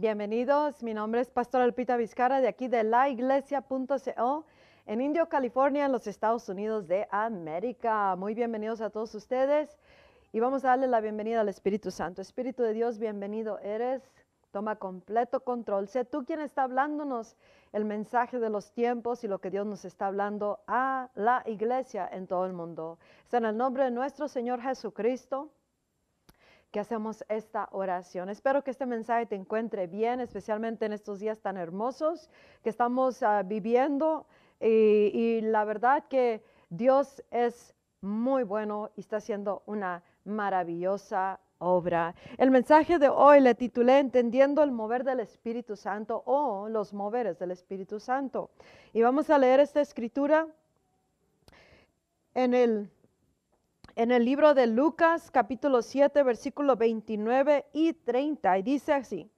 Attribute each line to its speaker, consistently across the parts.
Speaker 1: Bienvenidos, mi nombre es Pastor Alpita Vizcara de aquí de laiglesia.co en Indio, California, en los Estados Unidos de América. Muy bienvenidos a todos ustedes y vamos a darle la bienvenida al Espíritu Santo. Espíritu de Dios, bienvenido eres. Toma completo control. Sé tú quien está hablándonos el mensaje de los tiempos y lo que Dios nos está hablando a la iglesia en todo el mundo. Es en el nombre de nuestro Señor Jesucristo que hacemos esta oración. Espero que este mensaje te encuentre bien, especialmente en estos días tan hermosos que estamos ah, viviendo. Y, la verdad que Dios es muy bueno y está haciendo una maravillosa obra. El mensaje de hoy le titulé Entendiendo el mover del Espíritu Santo o los moveres del Espíritu Santo. Y vamos a leer esta escritura en el en el libro de Lucas capítulo 7 versículo 29 y 30 y dice así.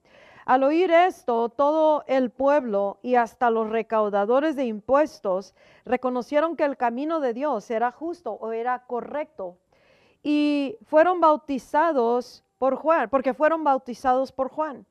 Speaker 1: Al oír esto, todo el pueblo y hasta los recaudadores de impuestos reconocieron que el camino de Dios era justo o era correcto y fueron bautizados por Juan, porque fueron bautizados por Juan.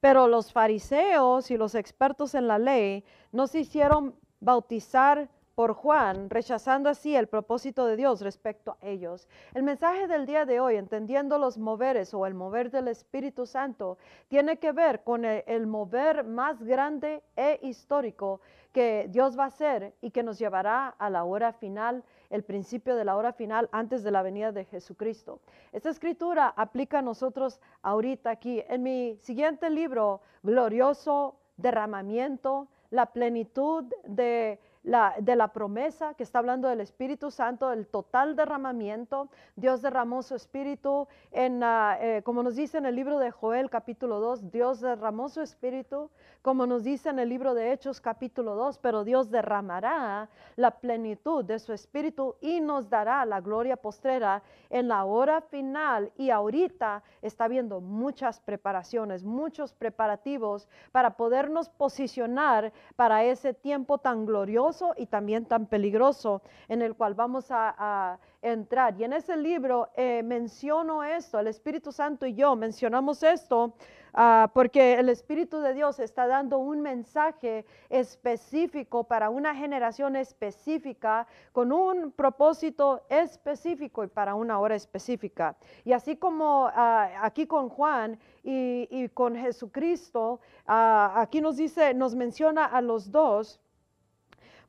Speaker 1: Pero los fariseos y los expertos en la ley no se hicieron bautizar por Juan, rechazando así el propósito de Dios respecto a ellos. El mensaje del día de hoy, entendiendo los moveres o el mover del Espíritu Santo, tiene que ver con el, mover más grande e histórico que Dios va a hacer y que nos llevará a la hora final, el principio de la hora final antes de la venida de Jesucristo. Esta escritura aplica a nosotros ahorita aquí. En mi siguiente libro, Glorioso Derramamiento, la plenitud de de la promesa que está hablando del Espíritu Santo, el total derramamiento. Dios derramó su Espíritu en, eh, como nos dice en el libro de Joel capítulo 2, Dios derramó su Espíritu, como nos dice en el libro de Hechos capítulo 2, pero Dios derramará la plenitud de su Espíritu y nos dará la gloria postrera en la hora final. Y ahorita está habiendo muchas preparaciones, muchos preparativos para podernos posicionar para ese tiempo tan glorioso y también tan peligroso en el cual vamos a, entrar. Y en ese libro eh, menciono esto, el Espíritu Santo y yo mencionamos esto ah, porque el Espíritu de Dios está dando un mensaje específico para una generación específica, con un propósito específico y para una hora específica. Y así como ah, aquí con Juan y, con Jesucristo, ah, aquí nos dice, nos menciona a los dos,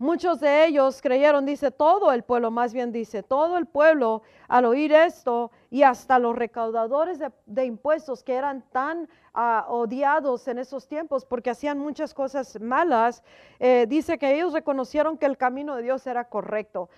Speaker 1: Muchos de ellos creyeron, dice todo el pueblo, más bien dice, todo el pueblo al oír esto y hasta los recaudadores de, impuestos que eran tan ah, odiados en esos tiempos porque hacían muchas cosas malas, eh, dice que ellos reconocieron que el camino de Dios era correcto.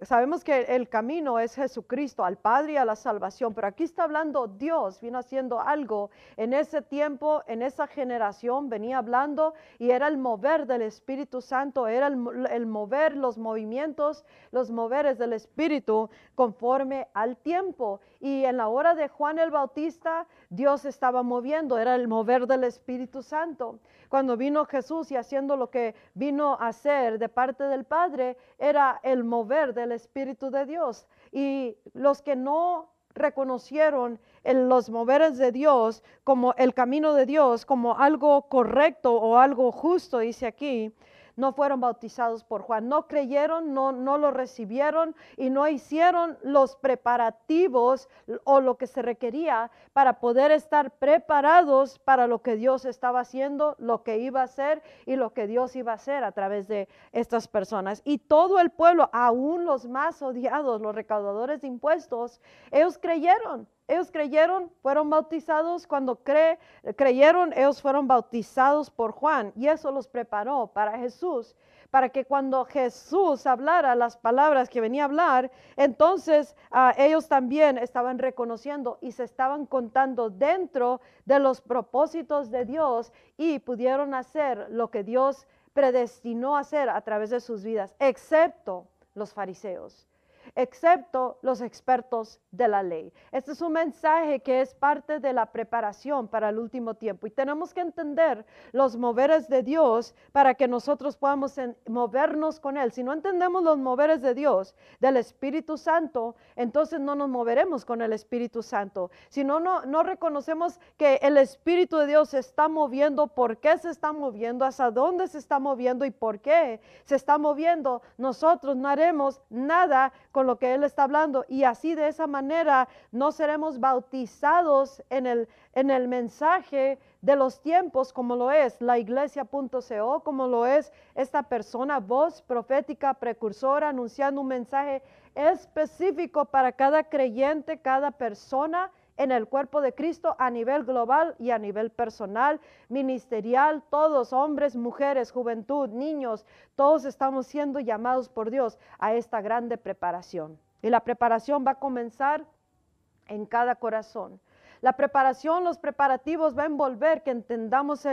Speaker 1: Sabemos que el camino es Jesucristo, al Padre y a la salvación, pero aquí está hablando Dios, vino haciendo algo en ese tiempo, en esa generación, venía hablando y era el mover del Espíritu Santo, era el, el mover los movimientos, los moveres del Espíritu conforme al tiempo. Y en la hora de Juan el Bautista, Dios estaba moviendo, era el mover del Espíritu Santo. Cuando vino Jesús y haciendo lo que vino a hacer de parte del Padre, era el mover del Espíritu de Dios. Y los que no reconocieron en los moveres de Dios como el camino de Dios, como algo correcto o algo justo, dice aquí, no fueron bautizados por Juan, no creyeron, no, no lo recibieron y no hicieron los preparativos o lo que se requería para poder estar preparados para lo que Dios estaba haciendo, lo que iba a hacer y lo que Dios iba a hacer a través de estas personas. Y todo el pueblo, aún los más odiados, los recaudadores de impuestos, ellos creyeron. Ellos creyeron, fueron bautizados, cuando creyeron, ellos fueron bautizados por Juan y eso los preparó para Jesús, para que cuando Jesús hablara las palabras que venía a hablar, entonces ah, ellos también estaban reconociendo y se estaban contando dentro de los propósitos de Dios y pudieron hacer lo que Dios predestinó hacer a través de sus vidas, excepto los fariseos. Excepto los expertos de la ley. Este es un mensaje que es parte de la preparación para el último tiempo y tenemos que entender los moveres de Dios para que nosotros podamos movernos con Él. Si no entendemos los moveres de Dios, del Espíritu Santo, entonces no nos moveremos con el Espíritu Santo. Si no, no, no reconocemos que el Espíritu de Dios se está moviendo, por qué se está moviendo, hasta dónde se está moviendo y por qué se está moviendo, nosotros no haremos nada con lo que Él está hablando. Y así de esa manera no seremos bautizados en el, en el mensaje de los tiempos como lo es la iglesia.co, como lo es esta persona, voz profética, precursora, anunciando un mensaje específico para cada creyente, cada persona en el cuerpo de Cristo a nivel global y a nivel personal, ministerial, todos, hombres, mujeres, juventud, niños, todos estamos siendo llamados por Dios a esta grande preparación. Y la preparación va a comenzar en cada corazón. La preparación, los preparativos va a envolver que entendamos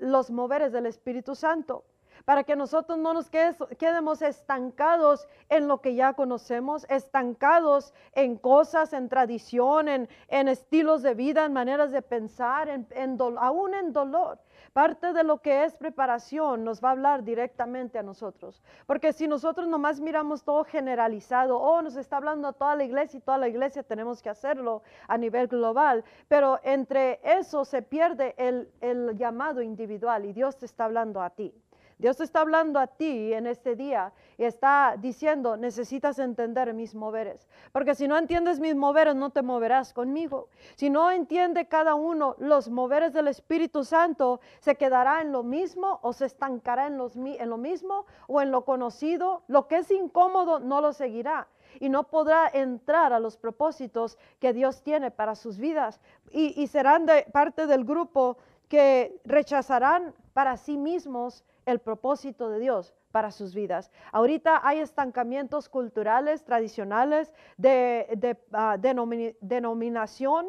Speaker 1: los moveres del Espíritu Santo para que nosotros no nos quedemos estancados en lo que ya conocemos, estancados en cosas, en tradición, en, estilos de vida, en maneras de pensar, en, aún en dolor. Parte de lo que es preparación nos va a hablar directamente a nosotros. Porque si nosotros nomás miramos todo generalizado, oh, nos está hablando a toda la iglesia y toda la iglesia tenemos que hacerlo a nivel global, pero entre eso se pierde el, el llamado individual y Dios te está hablando a ti. Dios está hablando a ti en este día y está diciendo, necesitas entender mis moveres. Porque si no entiendes mis moveres, no te moverás conmigo. Si no entiende cada uno los moveres del Espíritu Santo, se quedará en lo mismo o se estancará en, en lo mismo o en lo conocido. Lo que es incómodo no lo seguirá y no podrá entrar a los propósitos que Dios tiene para sus vidas. Y, y serán de parte del grupo que rechazarán para sí mismos el propósito de Dios para sus vidas. Ahorita hay estancamientos culturales, tradicionales, de, ah, denominación.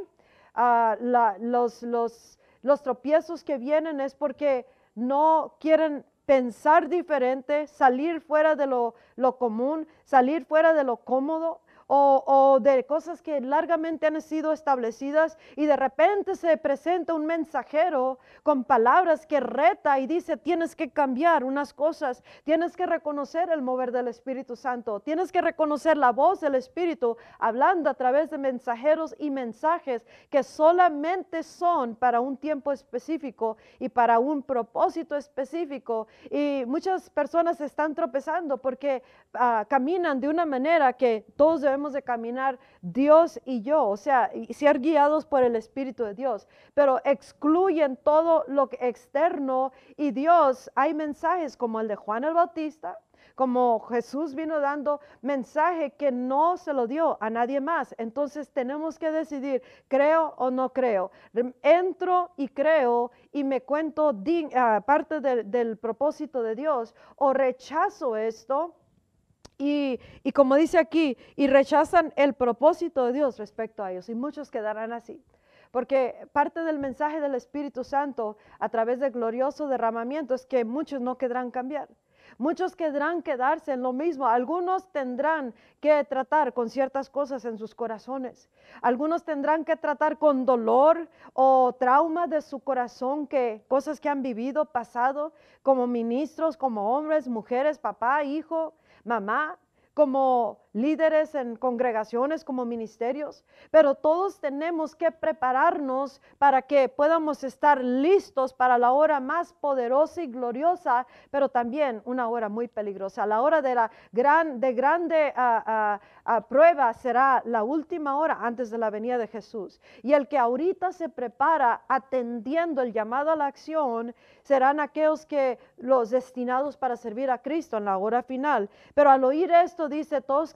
Speaker 1: Ah, los, tropiezos que vienen es porque no quieren pensar diferente, salir fuera de lo, común, salir fuera de lo cómodo o, de cosas que largamente han sido establecidas y de repente se presenta un mensajero con palabras que reta y dice tienes que cambiar unas cosas, tienes que reconocer el mover del Espíritu Santo, tienes que reconocer la voz del Espíritu hablando a través de mensajeros y mensajes que solamente son para un tiempo específico y para un propósito específico. Y muchas personas están tropezando porque ah, caminan de una manera que todos debemos de caminar Dios y yo, o sea, y ser guiados por el Espíritu de Dios, pero excluyen todo lo externo y Dios, hay mensajes como el de Juan el Bautista, como Jesús vino dando mensaje que no se lo dio a nadie más. Entonces tenemos que decidir, creo o no creo. Entro y creo y me cuento ah, parte del propósito de Dios o rechazo esto y, como dice aquí, y rechazan el propósito de Dios respecto a ellos. Y muchos quedarán así. Porque parte del mensaje del Espíritu Santo a través del glorioso derramamiento es que muchos no quedarán cambiar. Muchos quedarán quedarse en lo mismo. Algunos tendrán que tratar con ciertas cosas en sus corazones. Algunos tendrán que tratar con dolor o trauma de su corazón, que cosas que han vivido, pasado, como ministros, como hombres, mujeres, papá, hijo, mamá, como líderes en congregaciones, como ministerios, pero todos tenemos que prepararnos para que podamos estar listos para la hora más poderosa y gloriosa, pero también una hora muy peligrosa. La hora de la gran, de grande ah, ah, prueba será la última hora antes de la venida de Jesús. Y el que ahorita se prepara atendiendo el llamado a la acción serán aquellos que los destinados para servir a Cristo en la hora final. Pero al oír esto dice, todos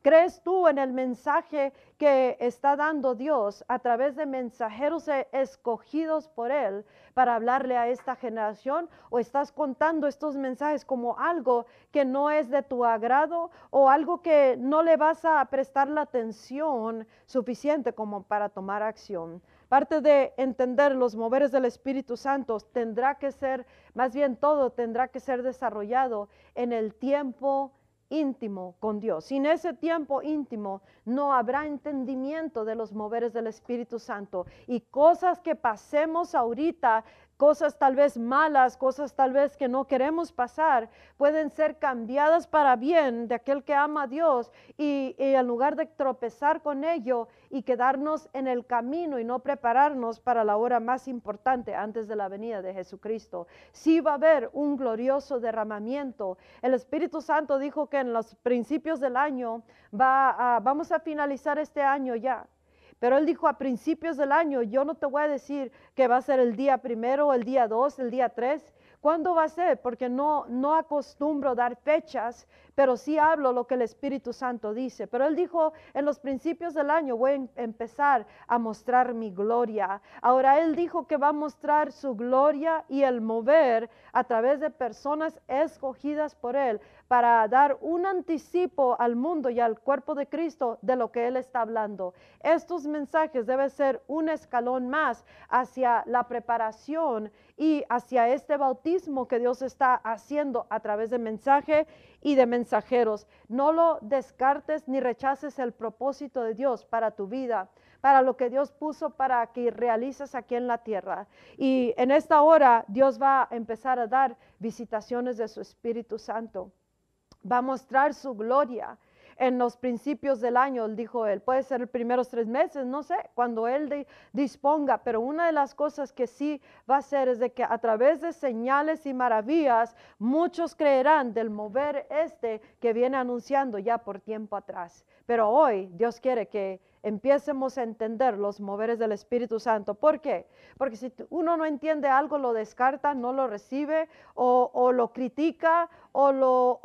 Speaker 1: ¿Crees tú en el mensaje que está dando Dios a través de mensajeros e-, escogidos por Él para hablarle a esta generación? ¿O estás contando estos mensajes como algo que no es de tu agrado o algo que no le vas a prestar la atención suficiente como para tomar acción? Parte de entender los moveres del Espíritu Santo tendrá que ser, más bien todo tendrá que ser desarrollado en el tiempo íntimo con Dios. Sin ese tiempo íntimo no habrá entendimiento de los moveres del Espíritu Santo y cosas que pasemos ahorita cosas tal vez malas, cosas tal vez que no queremos pasar, pueden ser cambiadas para bien de aquel que ama a Dios y, en lugar de tropezar con ello y quedarnos en el camino y no prepararnos para la hora más importante antes de la venida de Jesucristo. Sí va a haber un glorioso derramamiento. El Espíritu Santo dijo que en los principios del año va vamos a finalizar este año ya pero él dijo a principios del año, yo no te voy a decir que va a ser el día primero, el día dos, el día tres. ¿Cuándo va a ser? Porque no, no acostumbro dar fechas, pero sí hablo lo que el Espíritu Santo dice. Pero él dijo, en los principios del año voy a em-, empezar a mostrar mi gloria. Ahora él dijo que va a mostrar su gloria y el mover a través de personas escogidas por él para dar un anticipo al mundo y al cuerpo de Cristo de lo que Él está hablando. Estos mensajes deben ser un escalón más hacia la preparación y hacia este bautismo que Dios está haciendo a través de mensaje y de No lo descartes ni rechaces el propósito de Dios para tu vida para lo que Dios puso para que realices aquí en la tierra. Y en esta hora Dios va a empezar a dar visitaciones de su Espíritu Santo va a mostrar su gloria en los principios del año, dijo él, puede ser los primeros tres meses, no sé, cuando él disponga, pero una de las cosas que sí va a hacer es de que a través de señales y maravillas, muchos creerán del mover este que viene anunciando ya por tiempo atrás. Pero hoy Dios quiere que empiecemos a entender los moveres del Espíritu Santo. ¿Por qué? Porque si uno no entiende algo, lo descarta, no lo recibe o, lo critica o, lo,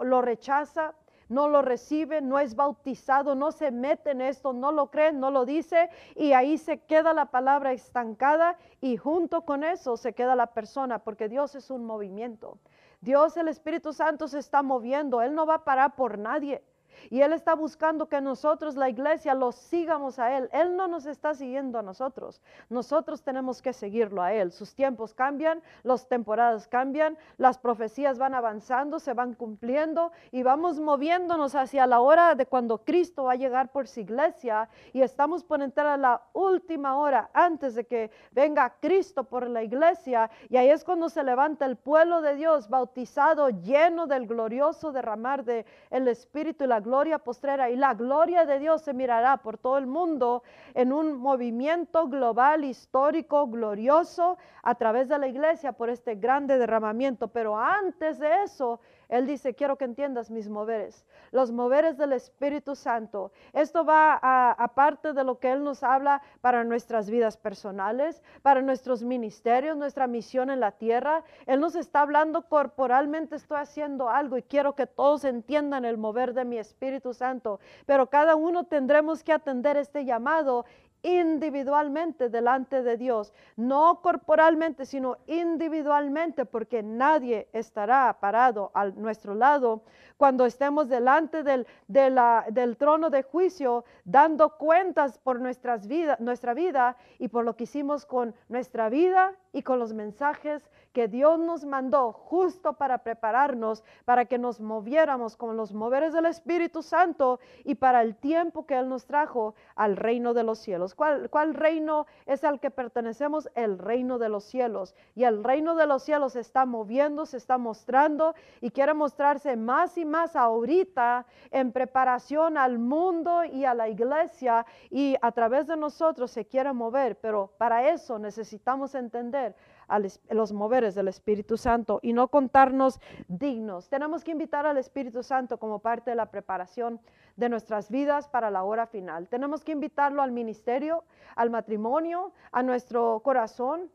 Speaker 1: lo, rechaza no lo recibe, no es bautizado, no se mete en esto, no lo cree, no lo dice y ahí se queda la palabra estancada y junto con eso se queda la persona porque Dios es un movimiento. Dios, el Espíritu Santo se está moviendo, Él no va a parar por nadie. Y Él está buscando que nosotros, la iglesia, lo sigamos a Él. Él no nos está siguiendo a nosotros. Nosotros tenemos que seguirlo a Él. Sus tiempos cambian, las temporadas cambian, las profecías van avanzando, se van cumpliendo y vamos moviéndonos hacia la hora de cuando Cristo va a llegar por su iglesia y estamos por entrar a la última hora antes de que venga Cristo por la iglesia. Y ahí es cuando se levanta el pueblo de Dios bautizado, lleno del glorioso derramar del el Espíritu y la gloria postrera y la gloria de Dios se mirará por todo el mundo en un movimiento global, histórico, glorioso a través de la iglesia por este grande derramamiento. Pero antes de eso, él dice, quiero que entiendas mis moveres, los moveres del Espíritu Santo. Esto va aparte de lo que Él nos habla para nuestras vidas personales, para nuestros ministerios, nuestra misión en la tierra. Él nos está hablando corporalmente, estoy haciendo algo y quiero que todos entiendan el mover de mi Espíritu Santo. Pero cada uno tendremos que atender este llamado individualmente delante de Dios, no corporalmente, sino individualmente, porque nadie estará parado a nuestro lado. Cuando estemos delante del, del trono de juicio, dando cuentas por nuestras vida, nuestra vida y por lo que hicimos con nuestra vida y con los mensajes que Dios nos mandó justo para prepararnos, para que nos moviéramos con los moveres del Espíritu Santo y para el tiempo que Él nos trajo al reino de los cielos. ¿Cuál, reino es al que pertenecemos? El reino de los cielos. Y el reino de los cielos se está moviendo, se está mostrando y quiere mostrarse más y más ahorita en preparación al mundo y a la iglesia y a través de nosotros se quiere mover, pero para eso necesitamos entender a los moveres del Espíritu Santo y no contarnos dignos. Tenemos que invitar al Espíritu Santo como parte de la preparación de nuestras vidas para la hora final. Tenemos que invitarlo al ministerio, al matrimonio, a nuestro corazón.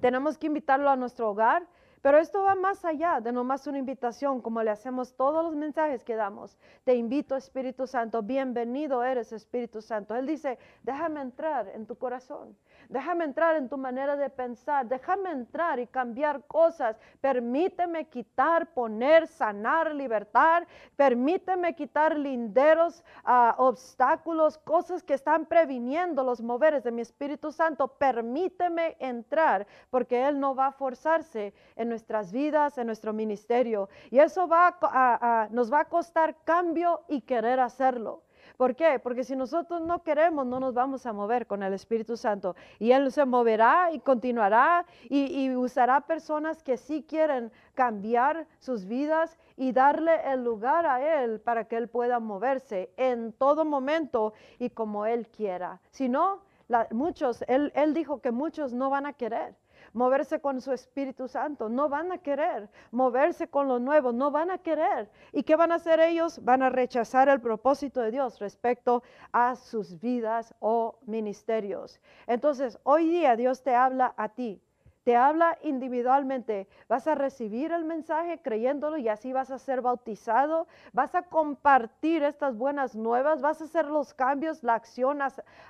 Speaker 1: Tenemos que invitarlo a nuestro hogar. Pero esto va más allá de nomás una invitación, como le hacemos todos los mensajes que damos. Te invito, Espíritu Santo, bienvenido eres, Espíritu Santo. Él dice, déjame entrar en tu corazón. Déjame entrar en tu manera de pensar. Déjame entrar y cambiar cosas. Permíteme quitar, poner, sanar, libertar. Permíteme quitar linderos, ah, obstáculos, cosas que están previniendo los moveres de mi Espíritu Santo. Permíteme entrar porque Él no va a forzarse en nuestras vidas, en nuestro ministerio. Y eso va a, nos va a costar cambio y querer hacerlo. ¿Por qué? Porque si nosotros no queremos, no nos vamos a mover con el Espíritu Santo. Y Él se moverá y continuará y, usará personas que sí quieren cambiar sus vidas y darle el lugar a Él para que Él pueda moverse en todo momento y como Él quiera. Si no, muchos, él, dijo que muchos no van a querer moverse con su Espíritu Santo, no van a querer moverse con lo nuevo, no van a querer. ¿Y qué van a hacer ellos? Van a rechazar el propósito de Dios respecto a sus vidas o ministerios. Entonces, hoy día Dios te habla a ti. Te habla individualmente. Vas a recibir el mensaje creyéndolo y así vas a ser bautizado. Vas a compartir estas buenas nuevas. Vas a hacer los cambios, la acción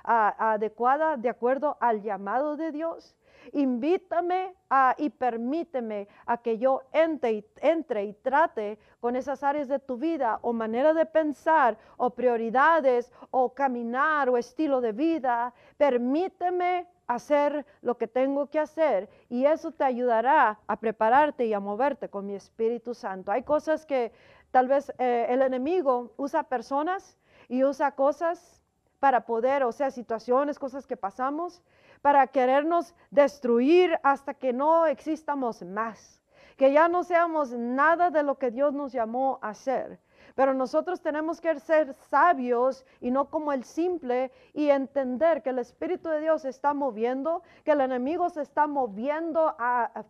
Speaker 1: adecuada de acuerdo al llamado de Dios. Invítame a, y permíteme a que yo entre y, trate con esas áreas de tu vida o manera de pensar o prioridades o caminar o estilo de vida. Permíteme hacer lo que tengo que hacer y eso te ayudará a prepararte y a moverte con mi Espíritu Santo. Hay cosas que tal vez eh, el enemigo usa personas y usa cosas para poder, o sea, situaciones, cosas que pasamos para querernos destruir hasta que no existamos más, que ya no seamos nada de lo que Dios nos llamó a ser. Pero nosotros tenemos que ser sabios y no como el simple y entender que el Espíritu de Dios se está moviendo, que el enemigo se está moviendo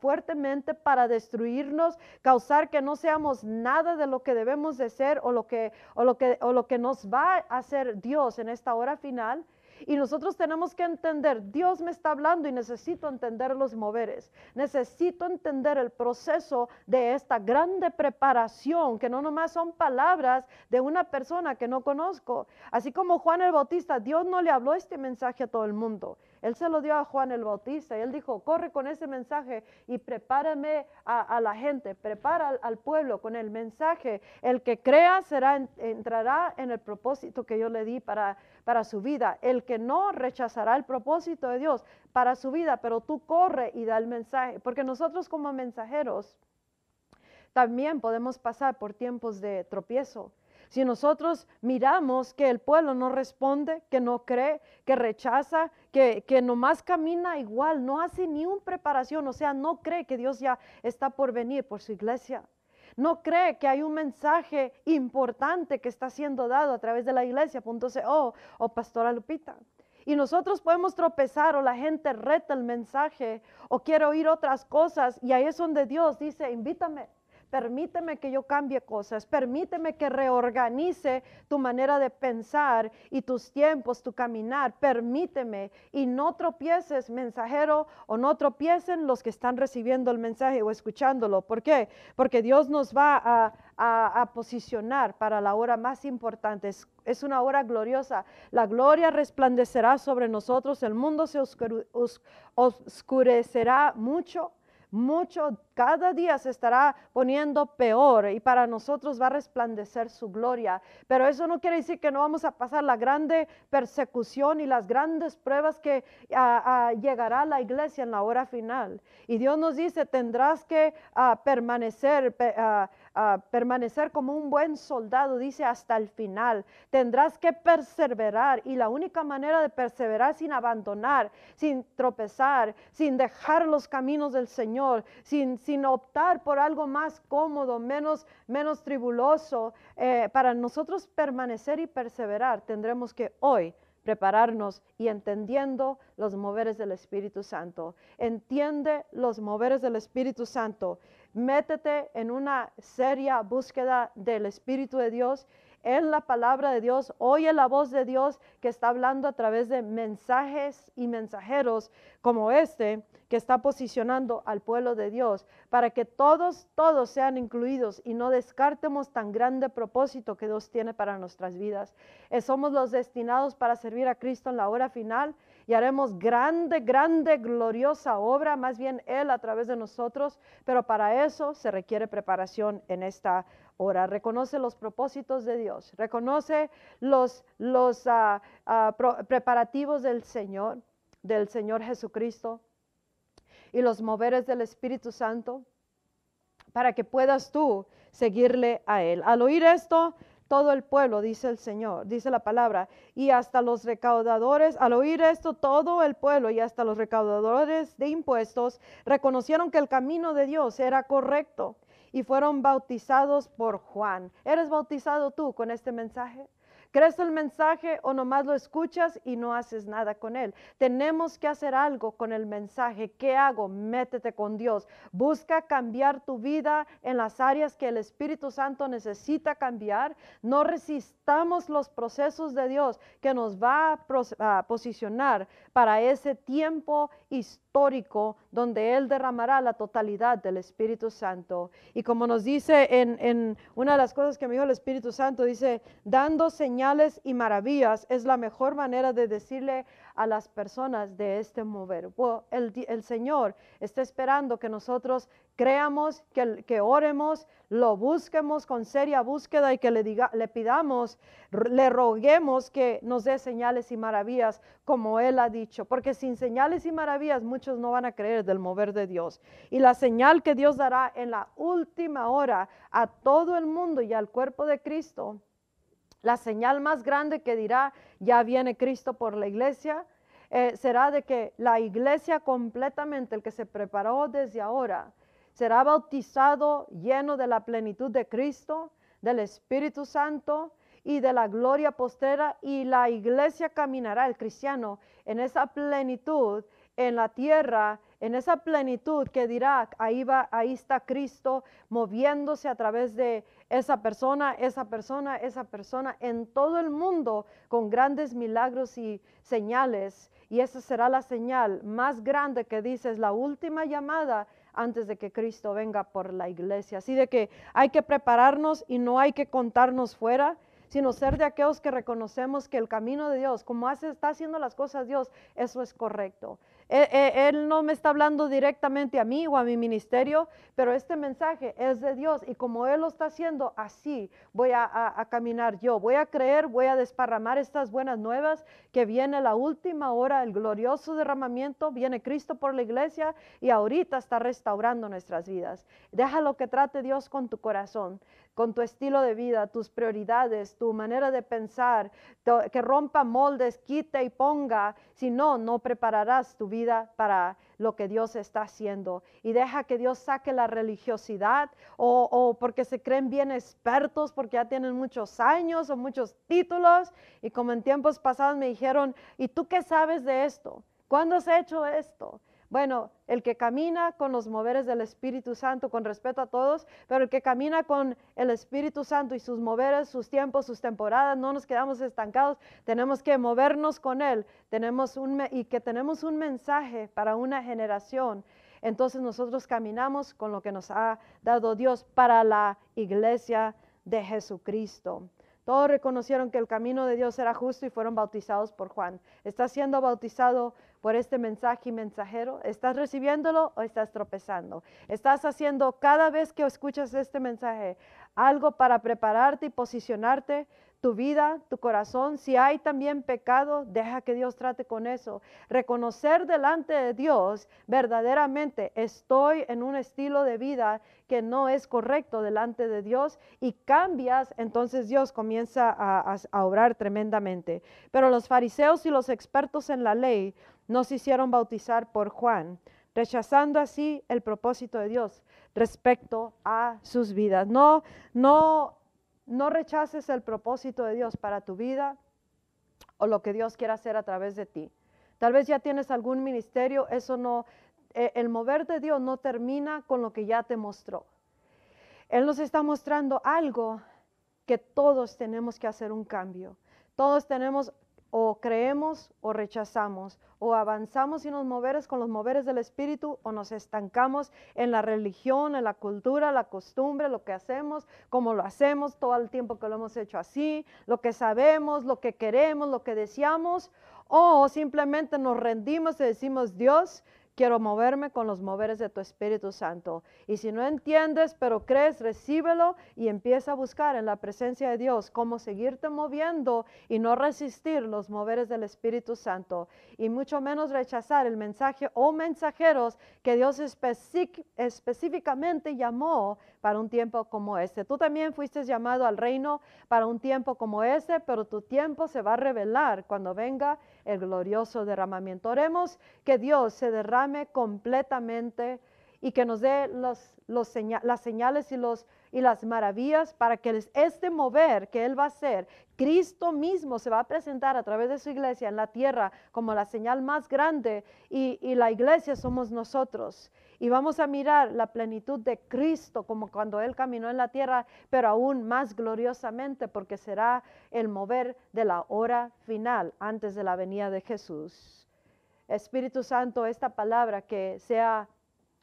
Speaker 1: fuertemente para destruirnos, causar que no seamos nada de lo que debemos de ser o lo que, o lo que, o lo que nos va a hacer Dios en esta hora final. Y nosotros tenemos que entender, Dios me está hablando y necesito entender los moveres. Necesito entender el proceso de esta grande preparación, que no nomás son palabras de una persona que no conozco. Así como Juan el Bautista, Dios no le habló este mensaje a todo el mundo. Él se lo dio a Juan el Bautista y él dijo, corre con ese mensaje y prepárame a, la gente, prepara al, pueblo con el mensaje. El que crea será, entrará en el propósito que yo le di para, para su vida. El que no rechazará el propósito de Dios para su vida, pero tú corre y da el mensaje, porque nosotros como mensajeros también podemos pasar por tiempos de tropiezo si nosotros miramos que el pueblo no responde, que no cree, que rechaza, que, que nomás camina igual, no hace ni una preparación, o sea, no cree que Dios ya está por venir por su iglesia. No cree que hay un mensaje importante que está siendo dado a través de la iglesia.co o Pastora Lupita. Y nosotros podemos tropezar o la gente reta el mensaje o quiere oír otras cosas y ahí es donde Dios dice, invítame, Permíteme que yo cambie cosas, permíteme que reorganice tu manera de pensar y tus tiempos, tu caminar, permíteme y no tropieces mensajero o no tropiecen los que están recibiendo el mensaje o escuchándolo. ¿Por qué? Porque Dios nos va a, posicionar para la hora más importante. Es, es, una hora gloriosa. La gloria resplandecerá sobre nosotros, el mundo se oscurecerá mucho mucho, cada día se estará poniendo peor y para nosotros va a resplandecer su gloria. Pero eso no quiere decir que no vamos a pasar la grande persecución y las grandes pruebas que llegará a la iglesia en la hora final. Y Dios nos dice, tendrás que permanecer permanecer como un buen soldado, dice, hasta el final. Tendrás que perseverar y la única manera de perseverar sin abandonar, sin tropezar, sin dejar los caminos del Señor, sin, sin optar por algo más cómodo, menos, menos tribuloso, eh, para nosotros permanecer y perseverar, tendremos que hoy prepararnos y entendiendo los moveres del Espíritu Santo. Entiende los moveres del Espíritu Santo métete en una seria búsqueda del Espíritu de Dios, en la palabra de Dios, oye la voz de Dios que está hablando a través de mensajes y mensajeros como este que está posicionando al pueblo de Dios para que todos, todos sean incluidos y no descartemos tan grande propósito que Dios tiene para nuestras vidas. Eh, somos los destinados para servir a Cristo en la hora final y haremos grande, grande, gloriosa obra, más bien Él a través de nosotros, pero para eso se requiere preparación en esta hora. Reconoce los propósitos de Dios, reconoce los, los ah, ah, preparativos del Señor, del Señor Jesucristo y los moveres del Espíritu Santo para que puedas tú seguirle a Él. Al oír esto, todo el pueblo, dice el Señor, dice la palabra, y hasta los recaudadores, al oír esto, todo el pueblo y hasta los recaudadores de impuestos reconocieron que el camino de Dios era correcto y fueron bautizados por Juan. ¿Eres bautizado tú con este mensaje? ¿Crees el mensaje o nomás lo escuchas y no haces nada con él? Tenemos que hacer algo con el mensaje. ¿Qué hago? Métete con Dios. Busca cambiar tu vida en las áreas que el Espíritu Santo necesita cambiar. No resistamos los procesos de Dios que nos va a, posicionar para ese tiempo histórico donde Él derramará la totalidad del Espíritu Santo. Y como nos dice en, una de las cosas que me dijo el Espíritu Santo, dice, dando señales y maravillas es la mejor manera de decirle a las personas de este mover. el, Señor está esperando que nosotros creamos, que, que oremos, lo busquemos con seria búsqueda y que le, diga, le pidamos, le roguemos que nos dé señales y maravillas como Él ha dicho. Porque sin señales y maravillas muchos no van a creer del mover de Dios. Y la señal que Dios dará en la última hora a todo el mundo y al cuerpo de Cristo la señal más grande que dirá, ya viene Cristo por la iglesia, eh, será de que la iglesia completamente, el que se preparó desde ahora, será bautizado lleno de la plenitud de Cristo, del Espíritu Santo y de la gloria postera, y la iglesia caminará, el cristiano, en esa plenitud en la tierra, en esa plenitud que dirá, ahí va, ahí está Cristo moviéndose a través de esa persona, esa persona, esa persona en todo el mundo con grandes milagros y señales. Y esa será la señal más grande que dice, es la última llamada antes de que Cristo venga por la iglesia. Así de que hay que prepararnos y no hay que contarnos fuera sino ser de aquellos que reconocemos que el camino de Dios, como hace, está haciendo las cosas Dios, eso es correcto. E, e, él, no me está hablando directamente a mí o a mi ministerio, pero este mensaje es de Dios y como Él lo está haciendo, así voy a, caminar yo. Voy a creer, voy a desparramar estas buenas nuevas, que viene la última hora, el glorioso derramamiento, viene Cristo por la iglesia y ahorita está restaurando nuestras vidas. Déjalo que trate Dios con tu corazón con tu estilo de vida, tus prioridades, tu manera de pensar, que rompa moldes, quite y ponga, si no, no prepararás tu vida para lo que Dios está haciendo. Y deja que Dios saque la religiosidad o, o porque se creen bien expertos, porque ya tienen muchos años o muchos títulos. Y como en tiempos pasados me dijeron, ¿y tú qué sabes de esto? ¿Cuándo has hecho esto? Bueno, el que camina con los moveres del Espíritu Santo, con respeto a todos, pero el que camina con el Espíritu Santo y sus moveres, sus tiempos, sus temporadas, no nos quedamos estancados, tenemos que movernos con Él, tenemos un, y que tenemos un mensaje para una generación. Entonces nosotros caminamos con lo que nos ha dado Dios para la iglesia de Jesucristo. Todos reconocieron que el camino de Dios era justo y fueron bautizados por Juan. ¿Estás siendo bautizado por este mensaje y mensajero? ¿Estás recibiéndolo o estás tropezando? ¿Estás haciendo cada vez que escuchas este mensaje algo para prepararte y posicionarte tu vida, tu corazón. Si hay también pecado, deja que Dios trate con eso. Reconocer delante de Dios verdaderamente estoy en un estilo de vida que no es correcto delante de Dios y cambias, entonces Dios comienza a, a obrar tremendamente. Pero los fariseos y los expertos en la ley no hicieron bautizar por Juan rechazando así el propósito de Dios respecto a sus vidas. No, no no rechaces el propósito de Dios para tu vida o lo que Dios quiera hacer a través de ti. Tal vez ya tienes algún ministerio, eso no, eh, el mover de Dios no termina con lo que ya te mostró. Él nos está mostrando algo que todos tenemos que hacer un cambio. Todos tenemos o creemos o rechazamos, o avanzamos y nos moveres con los moveres del Espíritu, o nos estancamos en la religión, en la cultura, la costumbre, lo que hacemos, como lo hacemos todo el tiempo que lo hemos hecho así, lo que sabemos, lo que queremos, lo que deseamos, O simplemente nos rendimos y decimos, Dios, quiero moverme con los moveres de tu Espíritu Santo. Y si no entiendes, pero crees, recíbelo y empieza a buscar en la presencia de Dios cómo seguirte moviendo y no resistir los moveres del Espíritu Santo. Y mucho menos rechazar el mensaje o mensajeros que Dios específicamente llamó para un tiempo como este. Tú también fuiste llamado al reino para un tiempo como este, pero tu tiempo se va a revelar cuando venga el glorioso derramamiento. Oremos que Dios se derrame completamente y que nos dé las señales y, las maravillas para que este mover que Él va a hacer, Cristo mismo se va a presentar a través de su iglesia en la tierra como la señal más grande y la iglesia somos nosotros. Y vamos a mirar la plenitud de Cristo como cuando Él caminó en la tierra, pero aún más gloriosamente porque será el mover de la hora final antes de la venida de Jesús. Espíritu Santo, esta palabra que sea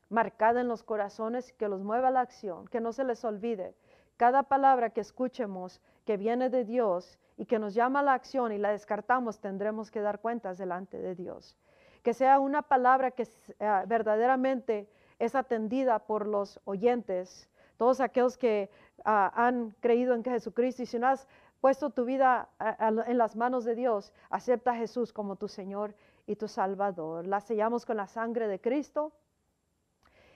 Speaker 1: marcada en los corazones, que los mueva a la acción, que no se les olvide. Cada palabra que escuchemos que viene de Dios y que nos llama a la acción y la descartamos, tendremos que dar cuentas delante de Dios que sea una palabra que eh, verdaderamente es atendida por los oyentes, todos aquellos que ah, han creído en Jesucristo y si no has puesto tu vida en las manos de Dios, acepta a Jesús como tu Señor y tu Salvador. La sellamos con la sangre de Cristo.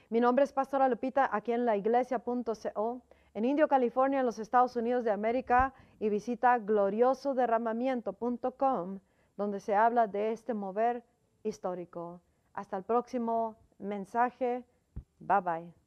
Speaker 1: Mi nombre es Pastora Lupita, aquí en la iglesia.co, en Indio, California, en los Estados Unidos de América, y visita gloriosoderramamiento.com, donde se habla de este mover histórico. Hasta el próximo mensaje. Bye bye.